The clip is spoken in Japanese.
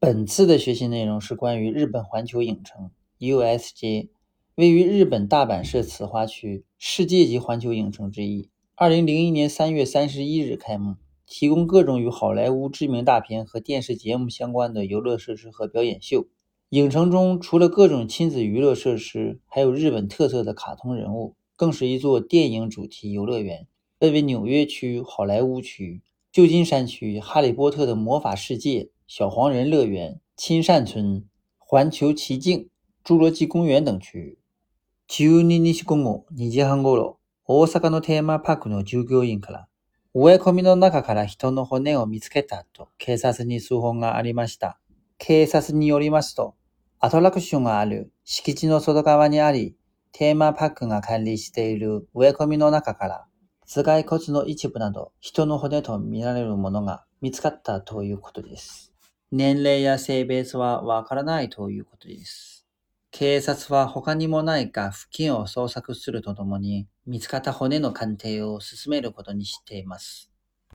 本次的学习内容是关于日本环球影城 （USJ），位于日本大阪市此花区，世界级环球影城之一。二零零一年三月三十一日开幕，提供各种与好莱坞知名大片和电视节目相关的游乐设施和表演秀。影城中除了各种亲子娱乐设施，还有日本特色的卡通人物，更是一座电影主题游乐园。分为纽约区、好莱坞区、旧金山区、哈利波特的魔法世界。小黄人乐園、亲善村、環球奇境、侏羅紀公園等区域。12日午後2時半ごろ、大阪のテーマパークの従業員から、植え込みの中から人の骨を見つけたと警察に通報がありました。警察によりますと、アトラクションがある敷地の外側にあり、テーマパークが管理している植え込みの中から、頭蓋骨の一部など人の骨とみられるものが見つかったということです。年齢や性別はわからないということです。警察は他にもないか付近を捜索するとともに、見つかった骨の鑑定を進めることにしています。